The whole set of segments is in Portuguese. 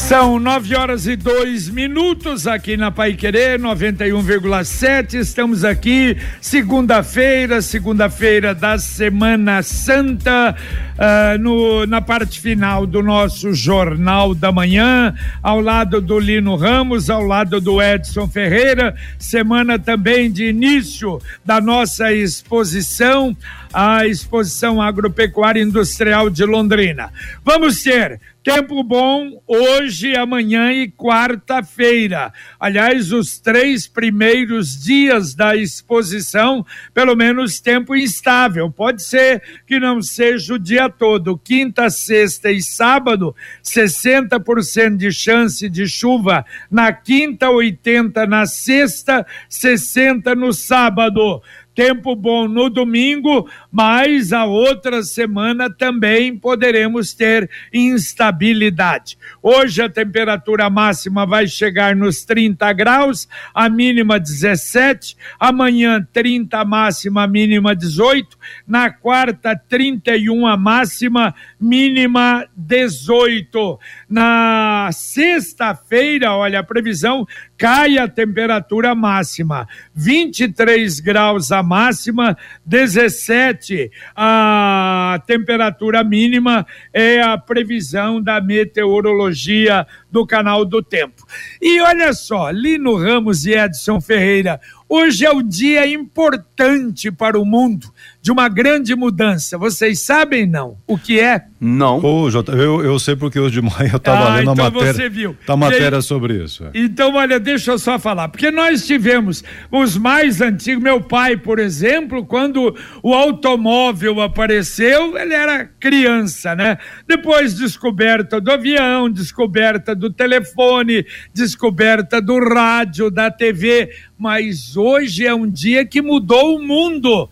São nove horas e dois minutos aqui na Pai Querer 91,7. Estamos aqui segunda-feira, segunda-feira da Semana Santa, uh, no, na parte final do nosso Jornal da Manhã, ao lado do Lino Ramos, ao lado do Edson Ferreira. Semana também de início da nossa exposição, a exposição agropecuária industrial de Londrina. Vamos ter Tempo bom hoje, amanhã e quarta-feira. Aliás, os três primeiros dias da exposição, pelo menos tempo instável. Pode ser que não seja o dia todo. Quinta, sexta e sábado, 60% de chance de chuva na quinta, 80 na sexta, 60 no sábado tempo bom no domingo, mas a outra semana também poderemos ter instabilidade. Hoje a temperatura máxima vai chegar nos 30 graus, a mínima 17, amanhã 30 máxima, mínima 18, na quarta 31 a máxima, mínima 18. Na sexta-feira, olha, a previsão cai a temperatura máxima, 23 graus a máxima, 17 a temperatura mínima é a previsão da meteorologia do canal do tempo. E olha só, Lino Ramos e Edson Ferreira, Hoje é o dia importante para o mundo de uma grande mudança. Vocês sabem não? O que é? Não. Pô, Jota, eu, eu sei porque hoje de manhã eu estava ah, lendo então a matéria. Você viu. Tá matéria aí, sobre isso. É. Então, olha, deixa eu só falar, porque nós tivemos os mais antigos, meu pai, por exemplo, quando o automóvel apareceu, ele era criança, né? Depois descoberta do avião, descoberta do telefone, descoberta do rádio, da TV mas hoje é um dia que mudou o mundo.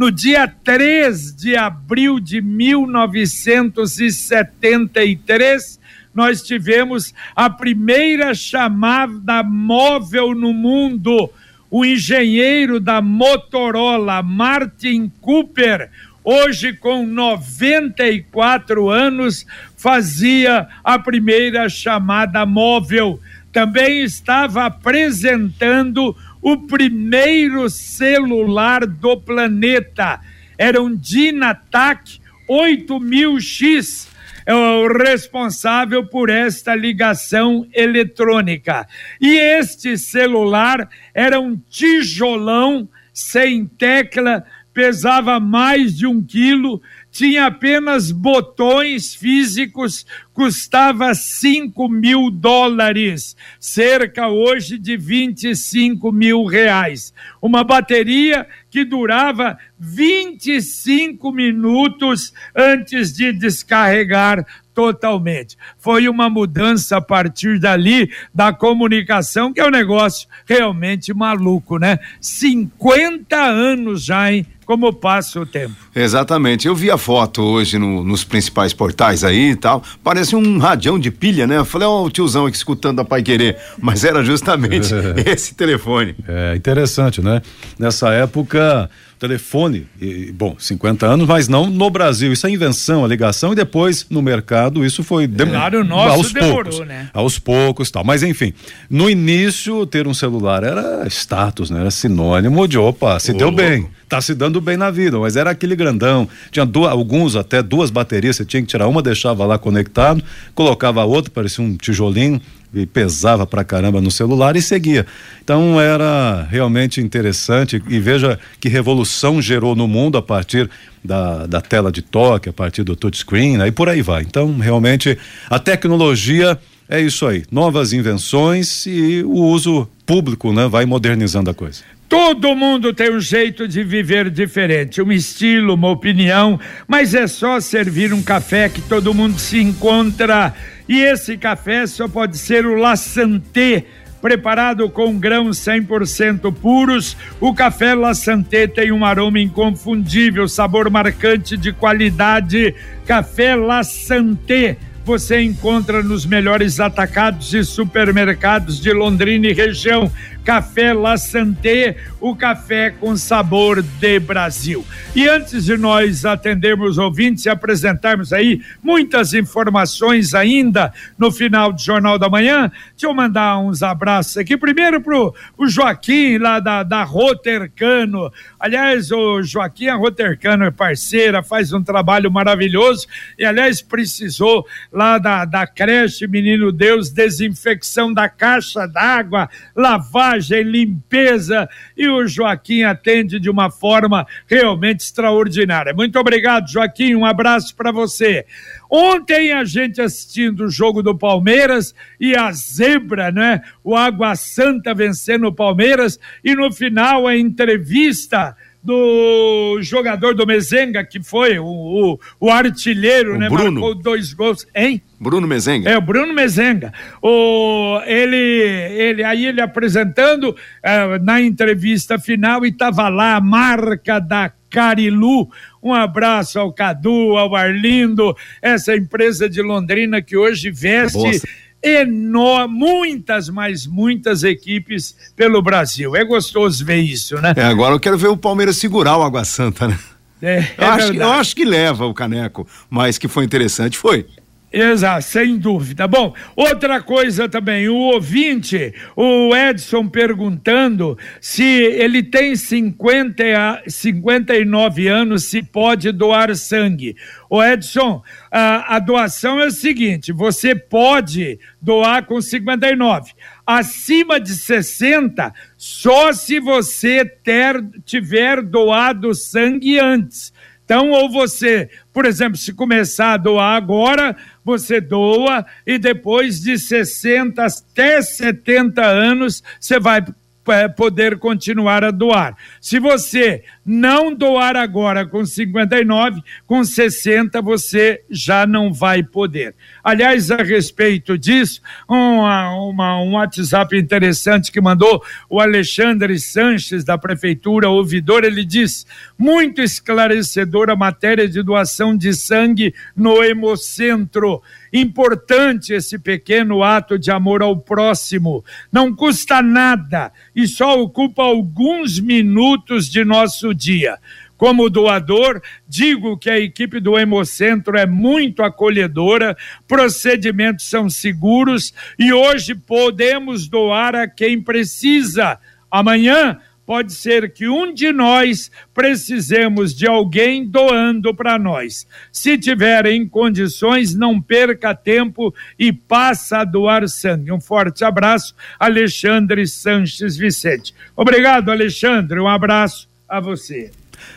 No dia 3 de abril de 1973, nós tivemos a primeira chamada móvel no mundo. O engenheiro da Motorola, Martin Cooper, hoje com 94 anos, fazia a primeira chamada móvel. Também estava apresentando o primeiro celular do planeta. Era um Dynatac 8000X, é o responsável por esta ligação eletrônica. E este celular era um tijolão sem tecla, pesava mais de um quilo, tinha apenas botões físicos, custava 5 mil dólares, cerca hoje de 25 mil reais. Uma bateria que durava 25 minutos antes de descarregar totalmente. Foi uma mudança a partir dali da comunicação, que é um negócio realmente maluco, né? 50 anos já, hein? como passa o tempo. Exatamente. Eu vi a foto hoje no, nos principais portais aí e tal. Parece um radião de pilha, né? Eu falei, ó, oh, o tiozão aqui escutando a Pai Querer. Mas era justamente esse telefone. É interessante, né? Nessa época telefone, e, bom, 50 anos, mas não no Brasil. Isso é invenção, a ligação, e depois no mercado isso foi dem claro, o nosso aos demorou, poucos, né? Aos poucos tal. Mas enfim, no início ter um celular era status, né? Era sinônimo de opa, se Ô, deu bem, tá se dando bem na vida, mas era aquele grandão. Tinha duas, alguns até duas baterias, você tinha que tirar uma, deixava lá conectado, colocava a outra, parecia um tijolinho e pesava pra caramba no celular e seguia. Então era realmente interessante e veja que revolução gerou no mundo a partir da, da tela de toque, a partir do touchscreen, né? e por aí vai. Então realmente a tecnologia é isso aí, novas invenções e o uso público, né, vai modernizando a coisa. Todo mundo tem um jeito de viver diferente, um estilo, uma opinião, mas é só servir um café que todo mundo se encontra. E esse café só pode ser o La Santé, preparado com grãos 100% puros. O café La Santé tem um aroma inconfundível, sabor marcante de qualidade. Café La Santé você encontra nos melhores atacados e supermercados de Londrina e região Café La Santé, o café com sabor de Brasil. E antes de nós atendermos ouvintes e apresentarmos aí muitas informações ainda no final do Jornal da Manhã, deixa eu mandar uns abraços aqui. Primeiro pro o Joaquim, lá da, da Rotercano. Aliás, o Joaquim, a Rotercano é parceira, faz um trabalho maravilhoso e, aliás, precisou lá da, da creche Menino Deus, desinfecção da caixa d'água, lavagem, limpeza e o Joaquim atende de uma forma realmente extraordinária. Muito obrigado, Joaquim, um abraço para você. Ontem a gente assistindo o jogo do Palmeiras e a zebra, né? O Água Santa vencendo o Palmeiras e no final a entrevista do jogador do Mezenga, que foi o, o, o artilheiro, O né? Bruno. Marcou dois gols, hein? Bruno Mezenga. É, o Bruno Mezenga. O, ele, ele, aí ele apresentando eh, na entrevista final e tava lá a marca da Carilu. Um abraço ao Cadu, ao Arlindo, essa empresa de Londrina que hoje veste Bosta. enó- muitas, mas muitas equipes pelo Brasil. É gostoso ver isso, né? É, agora eu quero ver o Palmeiras segurar o Água Santa, né? É, é eu, acho, que- eu acho que leva o caneco, mas que foi interessante, foi. Exato, sem dúvida. Bom, outra coisa também, o ouvinte, o Edson perguntando se ele tem 50, a- 59 anos, se pode doar sangue. O Edson, a, a doação é o seguinte: você pode doar com 59. Acima de 60, só se você ter, tiver doado sangue antes. Então, ou você, por exemplo, se começar a doar agora, você doa e depois de 60 até 70 anos, você vai é, poder continuar a doar. Se você não doar agora com 59, com 60 você já não vai poder. Aliás, a respeito disso, uma, uma- um WhatsApp interessante que mandou o Alexandre Sanches, da Prefeitura Ouvidor, ele diz: muito esclarecedora a matéria de doação de sangue no Hemocentro. Importante esse pequeno ato de amor ao próximo. Não custa nada e só ocupa alguns minutos de nosso dia. Como doador, digo que a equipe do Hemocentro é muito acolhedora, procedimentos são seguros e hoje podemos doar a quem precisa. Amanhã pode ser que um de nós precisemos de alguém doando para nós. Se tiver em condições, não perca tempo e passa a doar sangue. Um forte abraço, Alexandre Sanches Vicente. Obrigado, Alexandre. Um abraço a você.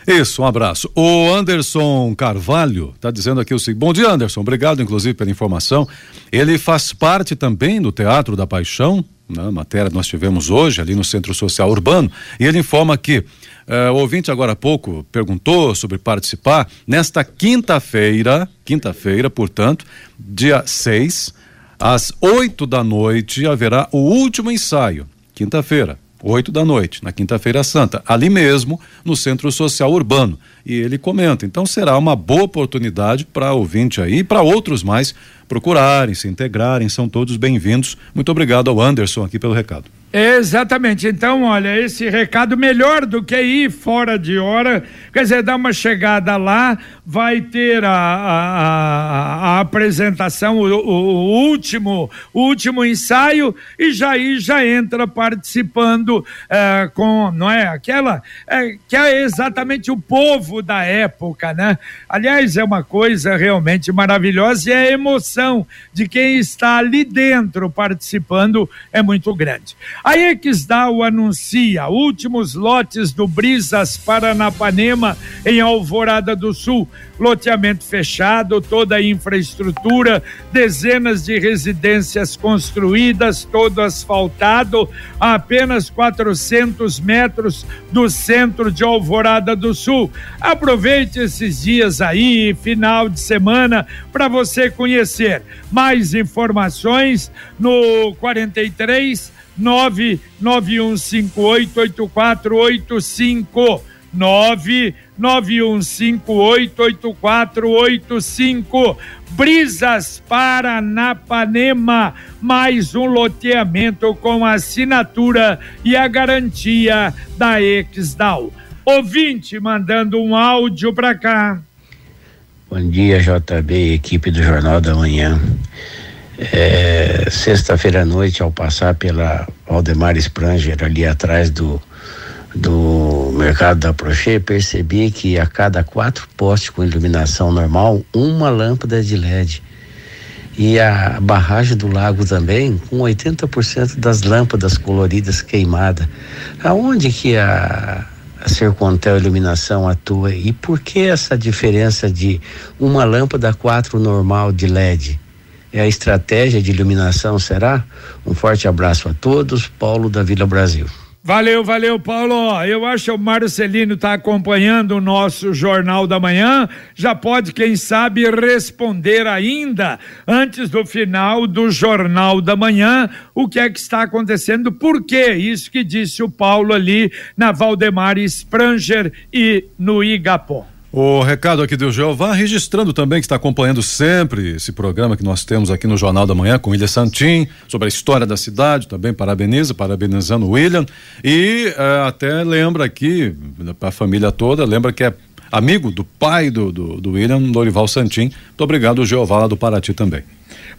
Isso, um abraço. O Anderson Carvalho está dizendo aqui o seguinte: Bom dia, Anderson. Obrigado, inclusive, pela informação. Ele faz parte também do Teatro da Paixão, né, matéria que nós tivemos hoje ali no Centro Social Urbano, e ele informa que eh, o ouvinte agora há pouco perguntou sobre participar. Nesta quinta-feira, quinta-feira, portanto, dia 6, às 8 da noite, haverá o último ensaio. Quinta-feira. 8 da noite, na Quinta-feira Santa, ali mesmo no Centro Social Urbano. E ele comenta, então será uma boa oportunidade para ouvinte aí e para outros mais procurarem, se integrarem, são todos bem-vindos. Muito obrigado ao Anderson aqui pelo recado. Exatamente. Então, olha, esse recado melhor do que ir fora de hora, quer dizer, dar uma chegada lá, vai ter a, a, a- apresentação, o, o- último, o último ensaio e já aí já entra participando eh, com, não é, aquela eh, que é exatamente o povo da época, né? Aliás, é uma coisa realmente maravilhosa e a emoção de quem está ali dentro participando é muito grande. A Exdal anuncia últimos lotes do Brisas Paranapanema em Alvorada do Sul. Loteamento fechado, toda a infraestrutura, dezenas de residências construídas, todo asfaltado, a apenas 400 metros do centro de Alvorada do Sul. Aproveite esses dias aí, final de semana, para você conhecer. Mais informações no 43 991588485. 91588485. Brisas Paranapanema, mais um loteamento com assinatura e a garantia da Exdal. Ouvinte mandando um áudio para cá. Bom dia, JB, equipe do Jornal da Manhã. É, Sexta-feira à noite, ao passar pela Valdemar Spranger, ali atrás do, do mercado da Prochê, percebi que a cada quatro postes com iluminação normal, uma lâmpada de LED. E a barragem do lago também, com 80% das lâmpadas coloridas queimadas. Aonde que a, a Sercontel Iluminação atua e por que essa diferença de uma lâmpada 4 normal de LED? É a estratégia de iluminação, será? Um forte abraço a todos, Paulo da Vila Brasil. Valeu, valeu, Paulo. Eu acho que o Marcelino está acompanhando o nosso Jornal da Manhã. Já pode, quem sabe, responder ainda antes do final do Jornal da Manhã o que é que está acontecendo, por que isso que disse o Paulo ali na Valdemar Spranger e no Igapó. O recado aqui do Jeová, registrando também que está acompanhando sempre esse programa que nós temos aqui no Jornal da Manhã com William Santin, sobre a história da cidade, também parabeniza, parabenizando o William. E eh, até lembra aqui, para a família toda, lembra que é amigo do pai do, do, do William, Lorival Santin. Muito obrigado, Jeová, lá do Paraty também.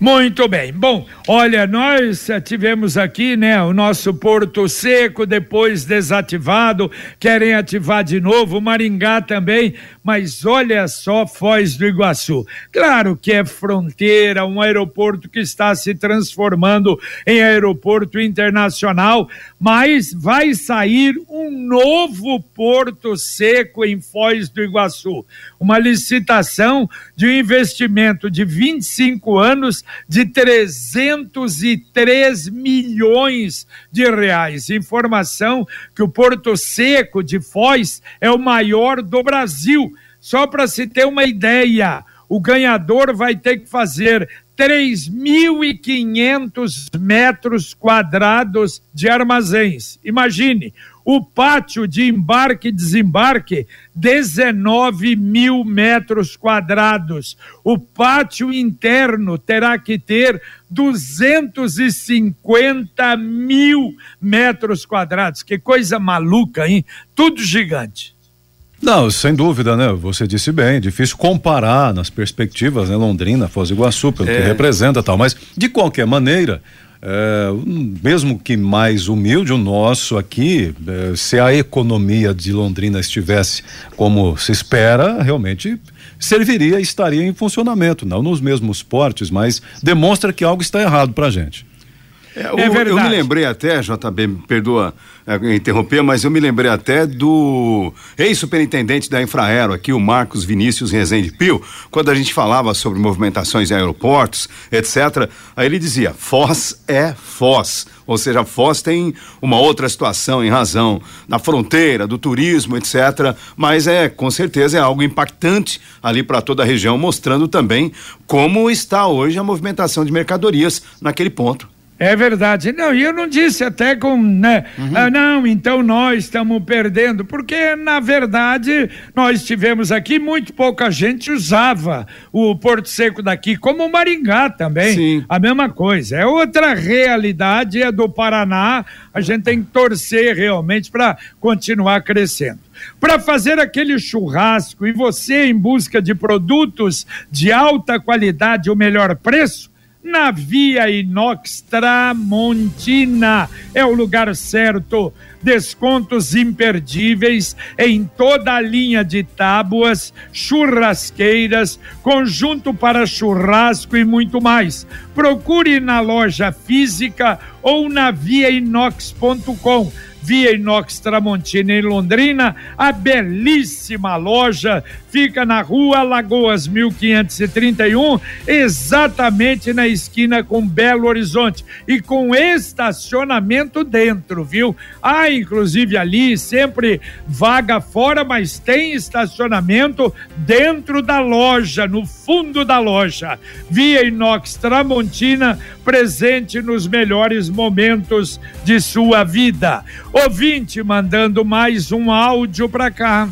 Muito bem. Bom, olha, nós tivemos aqui, né, o nosso Porto Seco, depois desativado, querem ativar de novo, Maringá também, mas olha só Foz do Iguaçu. Claro que é fronteira, um aeroporto que está se transformando em aeroporto internacional, mas vai sair um novo Porto Seco em Foz do Iguaçu. Uma licitação de um investimento de 25 anos de 303 milhões de reais. Informação que o Porto Seco de Foz é o maior do Brasil. Só para se ter uma ideia, o ganhador vai ter que fazer 3.500 metros quadrados de armazéns. Imagine, o pátio de embarque e desembarque, 19 mil metros quadrados. O pátio interno terá que ter 250 mil metros quadrados. Que coisa maluca, hein? Tudo gigante. Não, sem dúvida, né? Você disse bem, difícil comparar nas perspectivas, né? Londrina, Foz do Iguaçu, pelo é. que representa tal, mas de qualquer maneira, é, mesmo que mais humilde, o nosso aqui, é, se a economia de Londrina estivesse como se espera, realmente serviria e estaria em funcionamento, não nos mesmos portes, mas demonstra que algo está errado para a gente. É, o, é eu me lembrei até, JB, me perdoa é, interromper, mas eu me lembrei até do ex-superintendente da Infraero aqui, o Marcos Vinícius Rezende Pio, quando a gente falava sobre movimentações em aeroportos, etc. Aí ele dizia: Foz é Foz. Ou seja, Foz tem uma outra situação em razão da fronteira, do turismo, etc. Mas é, com certeza, é algo impactante ali para toda a região, mostrando também como está hoje a movimentação de mercadorias naquele ponto. É verdade. Não, e eu não disse até com, né? Uhum. Ah, não, então nós estamos perdendo, porque na verdade nós tivemos aqui muito pouca gente usava o Porto Seco daqui, como o Maringá também. Sim. A mesma coisa. É outra realidade, é do Paraná. A gente tem que torcer realmente para continuar crescendo para fazer aquele churrasco e você em busca de produtos de alta qualidade o melhor preço, na Via Inox Tramontina. É o lugar certo. Descontos imperdíveis em toda a linha de tábuas, churrasqueiras, conjunto para churrasco e muito mais. Procure na loja física ou na viainox.com Via Inox Tramontina em Londrina. A belíssima loja fica na rua Lagoas 1531, exatamente na esquina com Belo Horizonte e com estacionamento dentro, viu? Há inclusive ali sempre vaga fora, mas tem estacionamento dentro da loja, no fundo da loja. Via Inox Tramontina, presente nos melhores momentos de sua vida. Ouvinte mandando mais um áudio para cá.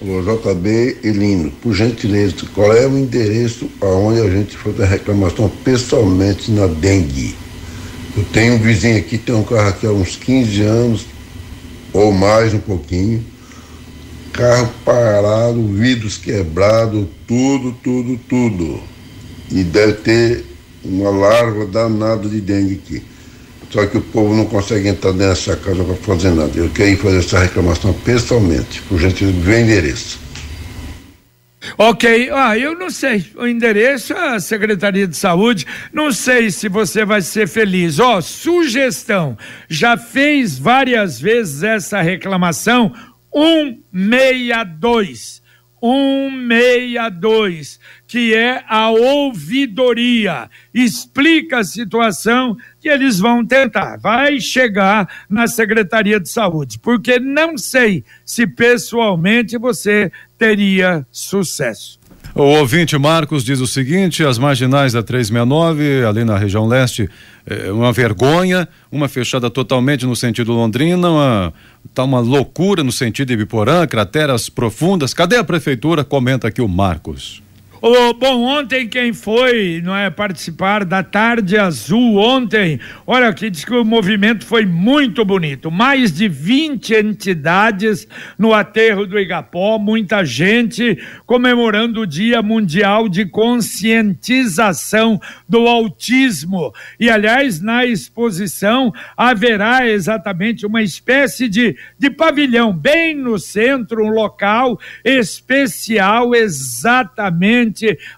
Alô, JB Elino, por gentileza, qual é o endereço aonde a gente faz a reclamação pessoalmente na dengue? Eu tenho um vizinho aqui, tem um carro aqui há uns 15 anos, ou mais um pouquinho, carro parado, vidros quebrados, tudo, tudo, tudo. E deve ter uma larva danada de dengue aqui. Só que o povo não consegue entrar nessa casa para fazer nada. Eu queria fazer essa reclamação pessoalmente, por gentileza, ver endereço. Ok, ah, eu não sei. O endereço é a Secretaria de Saúde. Não sei se você vai ser feliz. Ó, oh, sugestão. Já fez várias vezes essa reclamação? 162. 162, que é a ouvidoria. Explica a situação que eles vão tentar. Vai chegar na Secretaria de Saúde, porque não sei se pessoalmente você teria sucesso. O ouvinte Marcos diz o seguinte: as marginais da 369, ali na região leste, é uma vergonha, uma fechada totalmente no sentido Londrina, uma, tá uma loucura no sentido Ibiporã, crateras profundas. Cadê a prefeitura? Comenta aqui o Marcos. Oh, bom, ontem quem foi não é, participar da Tarde Azul ontem, olha que diz que o movimento foi muito bonito. Mais de 20 entidades no aterro do Igapó, muita gente comemorando o Dia Mundial de Conscientização do Autismo. E, aliás, na exposição haverá exatamente uma espécie de, de pavilhão bem no centro, um local especial exatamente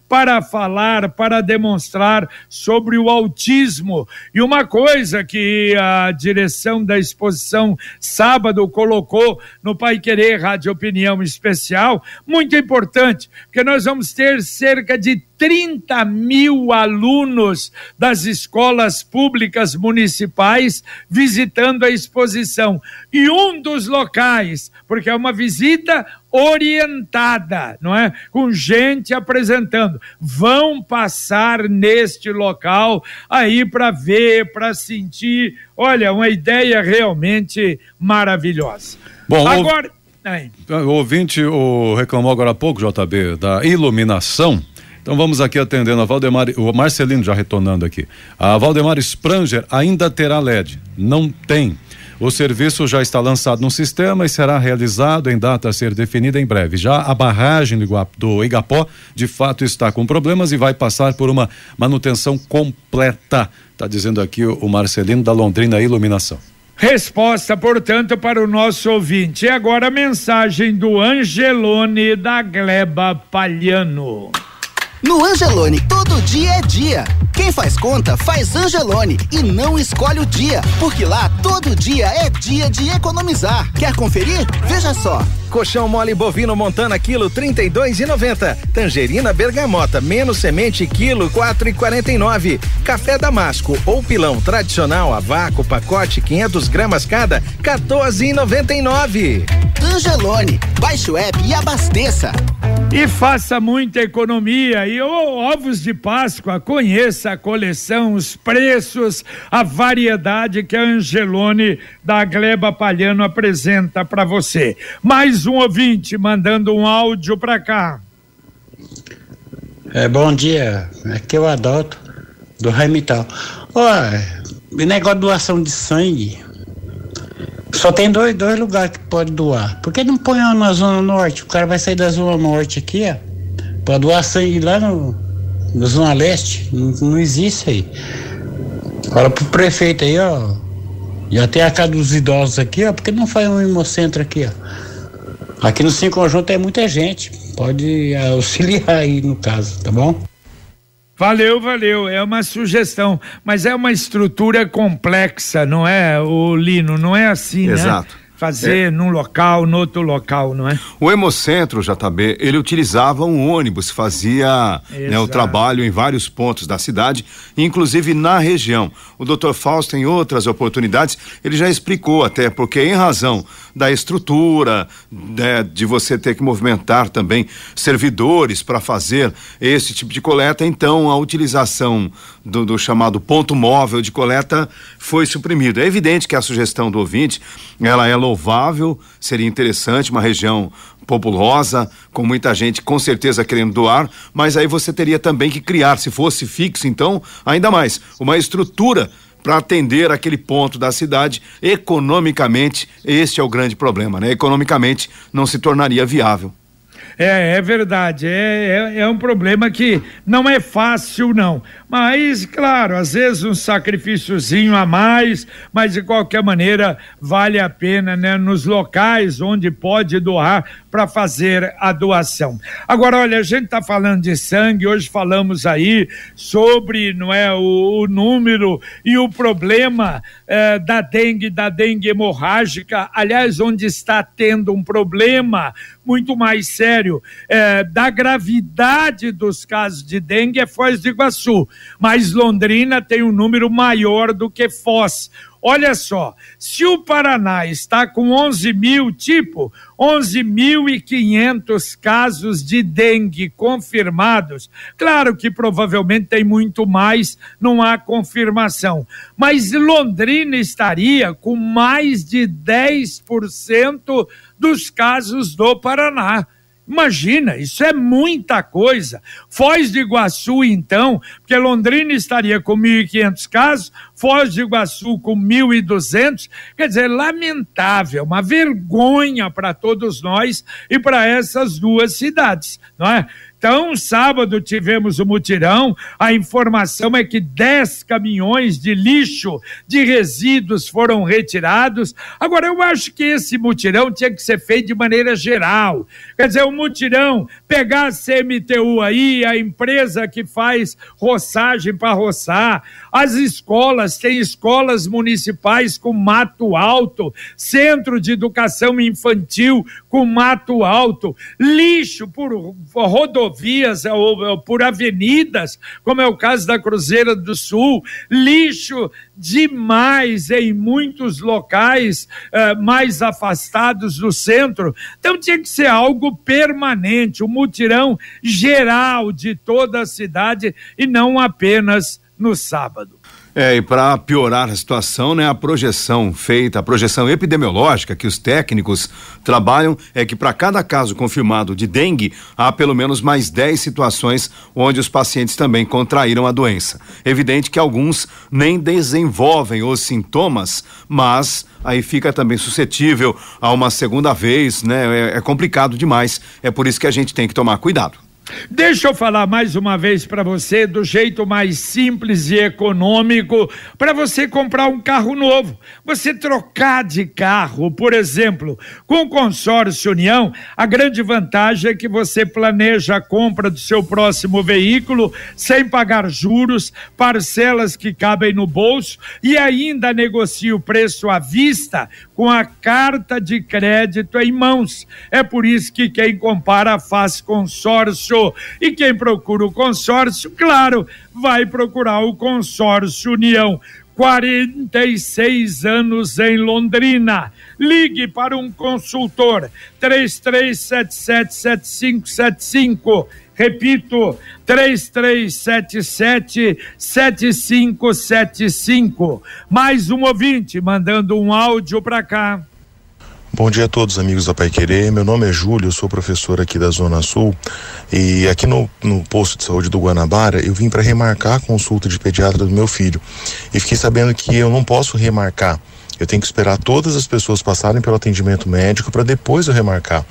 para falar, para demonstrar sobre o autismo. E uma coisa que a direção da exposição sábado colocou no Pai Querer Rádio Opinião Especial, muito importante, porque nós vamos ter cerca de 30 mil alunos das escolas públicas municipais visitando a exposição. E um dos locais, porque é uma visita orientada, não é? Com gente apresentando. Vão passar neste local aí para ver, para sentir. Olha, uma ideia realmente maravilhosa. Bom, agora. O, ouvinte o, reclamou agora há pouco, JB, da iluminação. Então vamos aqui atendendo a Valdemar, o Marcelino já retornando aqui. A Valdemar Spranger ainda terá LED? Não tem. O serviço já está lançado no sistema e será realizado em data a ser definida em breve. Já a barragem do Igapó, de fato, está com problemas e vai passar por uma manutenção completa. Está dizendo aqui o Marcelino da Londrina Iluminação. Resposta, portanto, para o nosso ouvinte. E agora a mensagem do Angelone da Gleba Palhano. No Angelone, todo dia é dia. Quem faz conta, faz Angelone e não escolhe o dia, porque lá todo dia é dia de economizar. Quer conferir? Veja só. Colchão mole bovino Montana quilo 32,90. Tangerina bergamota menos semente quilo 4,49. Café damasco ou pilão tradicional a vácuo pacote 500 gramas cada 14,99. Angelone, baixe o app e abasteça. E faça muita economia e oh, ovos de Páscoa, conheça a coleção, os preços, a variedade que a Angelone da Gleba Palhano apresenta para você. Mais um ouvinte mandando um áudio para cá. É, bom dia, é o Adalto do Raimitão. Olha, negócio de doação de sangue, só tem dois, dois lugares que pode doar. Por que não põe na Zona Norte? O cara vai sair da Zona Norte aqui, ó, pra doar sangue lá no, na Zona Leste. Não, não existe aí. Fala pro prefeito aí, ó. Já tem a casa dos idosos aqui, ó. Por que não faz um hemocentro aqui, ó? Aqui no Cinco Conjunto é muita gente. Pode auxiliar aí no caso, tá bom? Valeu, valeu. É uma sugestão, mas é uma estrutura complexa, não é, o Lino? Não é assim, Exato. né? Exato fazer é. num local, no outro local, não é? O Hemocentro, JB, ele utilizava um ônibus, fazia né, o trabalho em vários pontos da cidade, inclusive na região. O doutor Fausto, em outras oportunidades, ele já explicou até, porque em razão da estrutura, né, de você ter que movimentar também servidores para fazer esse tipo de coleta, então a utilização do, do chamado ponto móvel de coleta foi suprimida. É evidente que a sugestão do ouvinte, ela é louvável, seria interessante, uma região populosa, com muita gente com certeza querendo doar, mas aí você teria também que criar, se fosse fixo, então, ainda mais, uma estrutura para atender aquele ponto da cidade economicamente. Este é o grande problema, né? Economicamente não se tornaria viável. É, é verdade. É, é, é, um problema que não é fácil, não. Mas, claro, às vezes um sacrifíciozinho a mais, mas de qualquer maneira vale a pena, né? Nos locais onde pode doar para fazer a doação. Agora, olha, a gente está falando de sangue, hoje falamos aí sobre, não é, o, o número e o problema eh, da dengue, da dengue hemorrágica, aliás, onde está tendo um problema muito mais sério eh, da gravidade dos casos de dengue é Foz do Iguaçu mas Londrina tem um número maior do que Foz. Olha só, se o Paraná está com 11 mil, tipo, 11.500 casos de dengue confirmados, claro que provavelmente tem muito mais, não há confirmação, mas Londrina estaria com mais de 10% dos casos do Paraná. Imagina, isso é muita coisa. Foz do Iguaçu, então, porque Londrina estaria com 1.500 casos, Foz do Iguaçu com 1.200, quer dizer, lamentável, uma vergonha para todos nós e para essas duas cidades, não é? Então, sábado tivemos o mutirão. A informação é que 10 caminhões de lixo, de resíduos foram retirados. Agora, eu acho que esse mutirão tinha que ser feito de maneira geral. Quer dizer, o mutirão, pegar a CMTU aí, a empresa que faz roçagem para roçar, as escolas, tem escolas municipais com mato alto, centro de educação infantil com mato alto, lixo por rodovia rodovias ou, por avenidas, como é o caso da Cruzeira do Sul, lixo demais em muitos locais uh, mais afastados do centro. Então tinha que ser algo permanente, um mutirão geral de toda a cidade e não apenas no sábado. É, e para piorar a situação, né, a projeção feita, a projeção epidemiológica que os técnicos trabalham é que para cada caso confirmado de dengue, há pelo menos mais 10 situações onde os pacientes também contraíram a doença. Evidente que alguns nem desenvolvem os sintomas, mas aí fica também suscetível a uma segunda vez, né? É, é complicado demais. É por isso que a gente tem que tomar cuidado. Deixa eu falar mais uma vez para você do jeito mais simples e econômico para você comprar um carro novo. Você trocar de carro, por exemplo, com o consórcio União, a grande vantagem é que você planeja a compra do seu próximo veículo sem pagar juros, parcelas que cabem no bolso e ainda negocia o preço à vista com a carta de crédito em mãos. É por isso que quem compara faz consórcio e quem procura o consórcio, claro, vai procurar o consórcio União. 46 anos em Londrina. Ligue para um consultor 33777575. Repito, 33777575. Mais um ouvinte mandando um áudio para cá. Bom dia a todos, amigos da Pai Querer. Meu nome é Júlio, eu sou professor aqui da Zona Sul e aqui no, no posto de saúde do Guanabara eu vim para remarcar a consulta de pediatra do meu filho e fiquei sabendo que eu não posso remarcar eu tenho que esperar todas as pessoas passarem pelo atendimento médico para depois eu remarcar.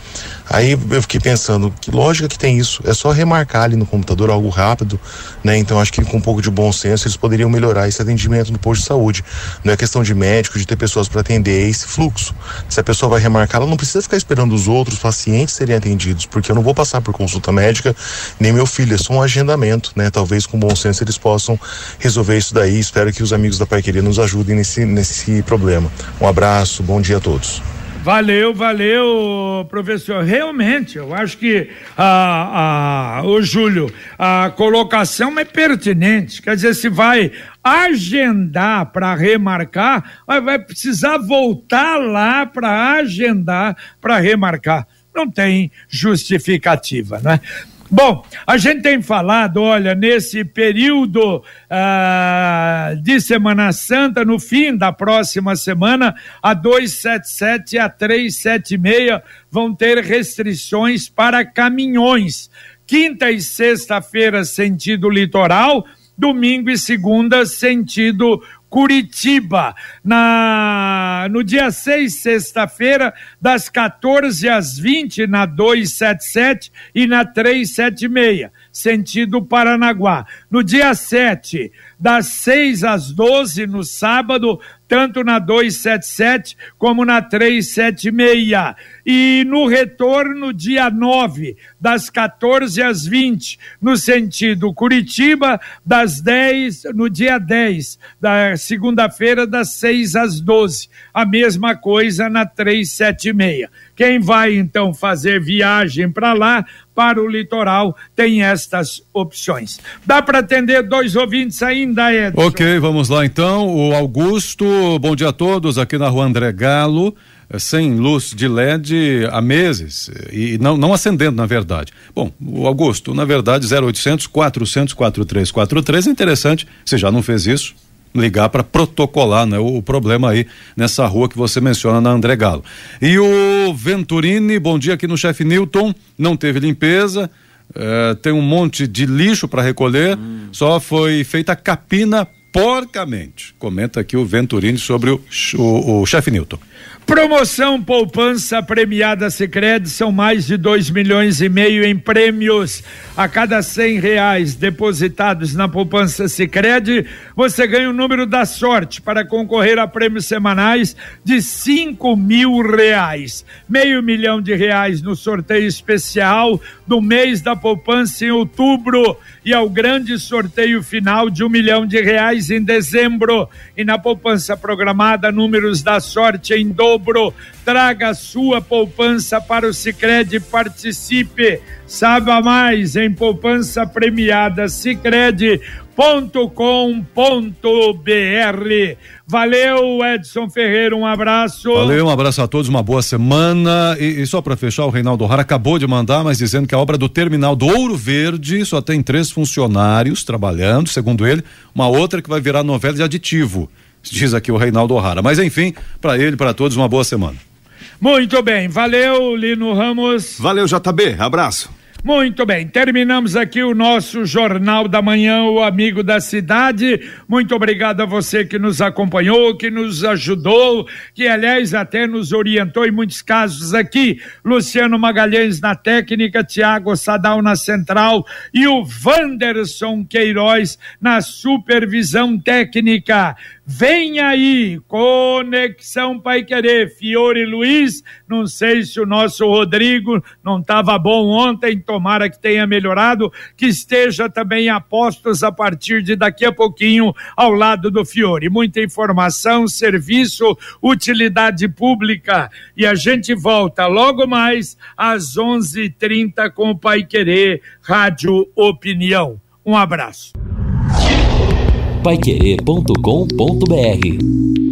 Aí eu fiquei pensando, que lógica que tem isso? É só remarcar ali no computador algo rápido, né? Então acho que com um pouco de bom senso eles poderiam melhorar esse atendimento no posto de saúde. Não é questão de médico, de ter pessoas para atender, esse fluxo. Se a pessoa vai remarcar, ela não precisa ficar esperando os outros pacientes serem atendidos, porque eu não vou passar por consulta médica, nem meu filho, é só um agendamento, né? Talvez com bom senso eles possam resolver isso daí. Espero que os amigos da Pai Queria nos ajudem nesse, nesse problema programa. Um abraço, bom dia a todos. Valeu, valeu, professor. Realmente, eu acho que a, a, o Júlio, a colocação é pertinente. Quer dizer, se vai agendar para remarcar, vai precisar voltar lá para agendar para remarcar. Não tem justificativa, né? Bom, a gente tem falado, olha, nesse período ah, de Semana Santa, no fim da próxima semana, a 277 e a 376 vão ter restrições para caminhões. Quinta e sexta-feira, sentido litoral, domingo e segunda, sentido Curitiba, na no dia 6, sexta-feira, das 14 às 20 na 277 e na 376, sentido Paranaguá. No dia 7, das 6 às 12 no sábado, tanto na 277 como na 376. E no retorno, dia 9, das 14 às 20, no sentido Curitiba, das 10, no dia 10, da segunda-feira, das 6 às 12. A mesma coisa na 376. Quem vai então fazer viagem para lá, para o litoral, tem estas opções. Dá para atender dois ouvintes ainda, Edson? Ok, vamos lá então. O Augusto, bom dia a todos, aqui na rua André Galo eh, sem luz de LED há meses e não, não acendendo, na verdade. Bom, o Augusto, na verdade, 0800 400 4343 é interessante, você já não fez isso, ligar para protocolar né, o, o, problema aí nessa rua que você menciona na André Galo. E o Venturini, bom dia aqui no chefe Newton, não teve limpeza, eh, tem um monte de lixo para recolher, hum. só foi feita capina porcamente. Comenta aqui o Venturini sobre o, o, o chefe Newton. Promoção Poupança Premiada Sicredi são mais de dois milhões e meio em prêmios. A cada cem reais depositados na Poupança Sicredi, você ganha o número da sorte para concorrer a prêmios semanais de cinco mil reais. Meio milhão de reais no sorteio especial do mês da poupança em outubro e ao grande sorteio final de um milhão de reais em dezembro. E na poupança programada, números da sorte em dobro. Traga sua poupança para o Sicredi participe. Saiba mais em poupança premiada Sicredi.com.br. Valeu, Edson Ferreira, um abraço. Valeu, um abraço a todos, uma boa semana. E, e só para fechar, o Reinaldo Rara acabou de mandar, mas dizendo que a obra do terminal do Ouro Verde só tem três funcionários trabalhando, segundo ele, uma outra que vai virar novela de aditivo diz aqui o Reinaldo O'Hara. Mas enfim, para ele, para todos, uma boa semana. Muito bem, valeu, Lino Ramos. Valeu, JB, abraço. Muito bem, terminamos aqui o nosso Jornal da Manhã, o Amigo da Cidade. Muito obrigado a você que nos acompanhou, que nos ajudou, que aliás até nos orientou em muitos casos aqui. Luciano Magalhães na técnica, Tiago Sadal na central e o Wanderson Queiroz na supervisão técnica. Vem aí, Conexão Pai Querer, Fiore Luiz. Não sei se o nosso Rodrigo não estava bom ontem, tomara que tenha melhorado, que esteja também a postos a partir de daqui a pouquinho ao lado do Fiore. Muita informação, serviço, utilidade pública. E a gente volta logo mais às 11:30 com o Pai Querer Rádio Opinião. Um abraço paiquerê.com.br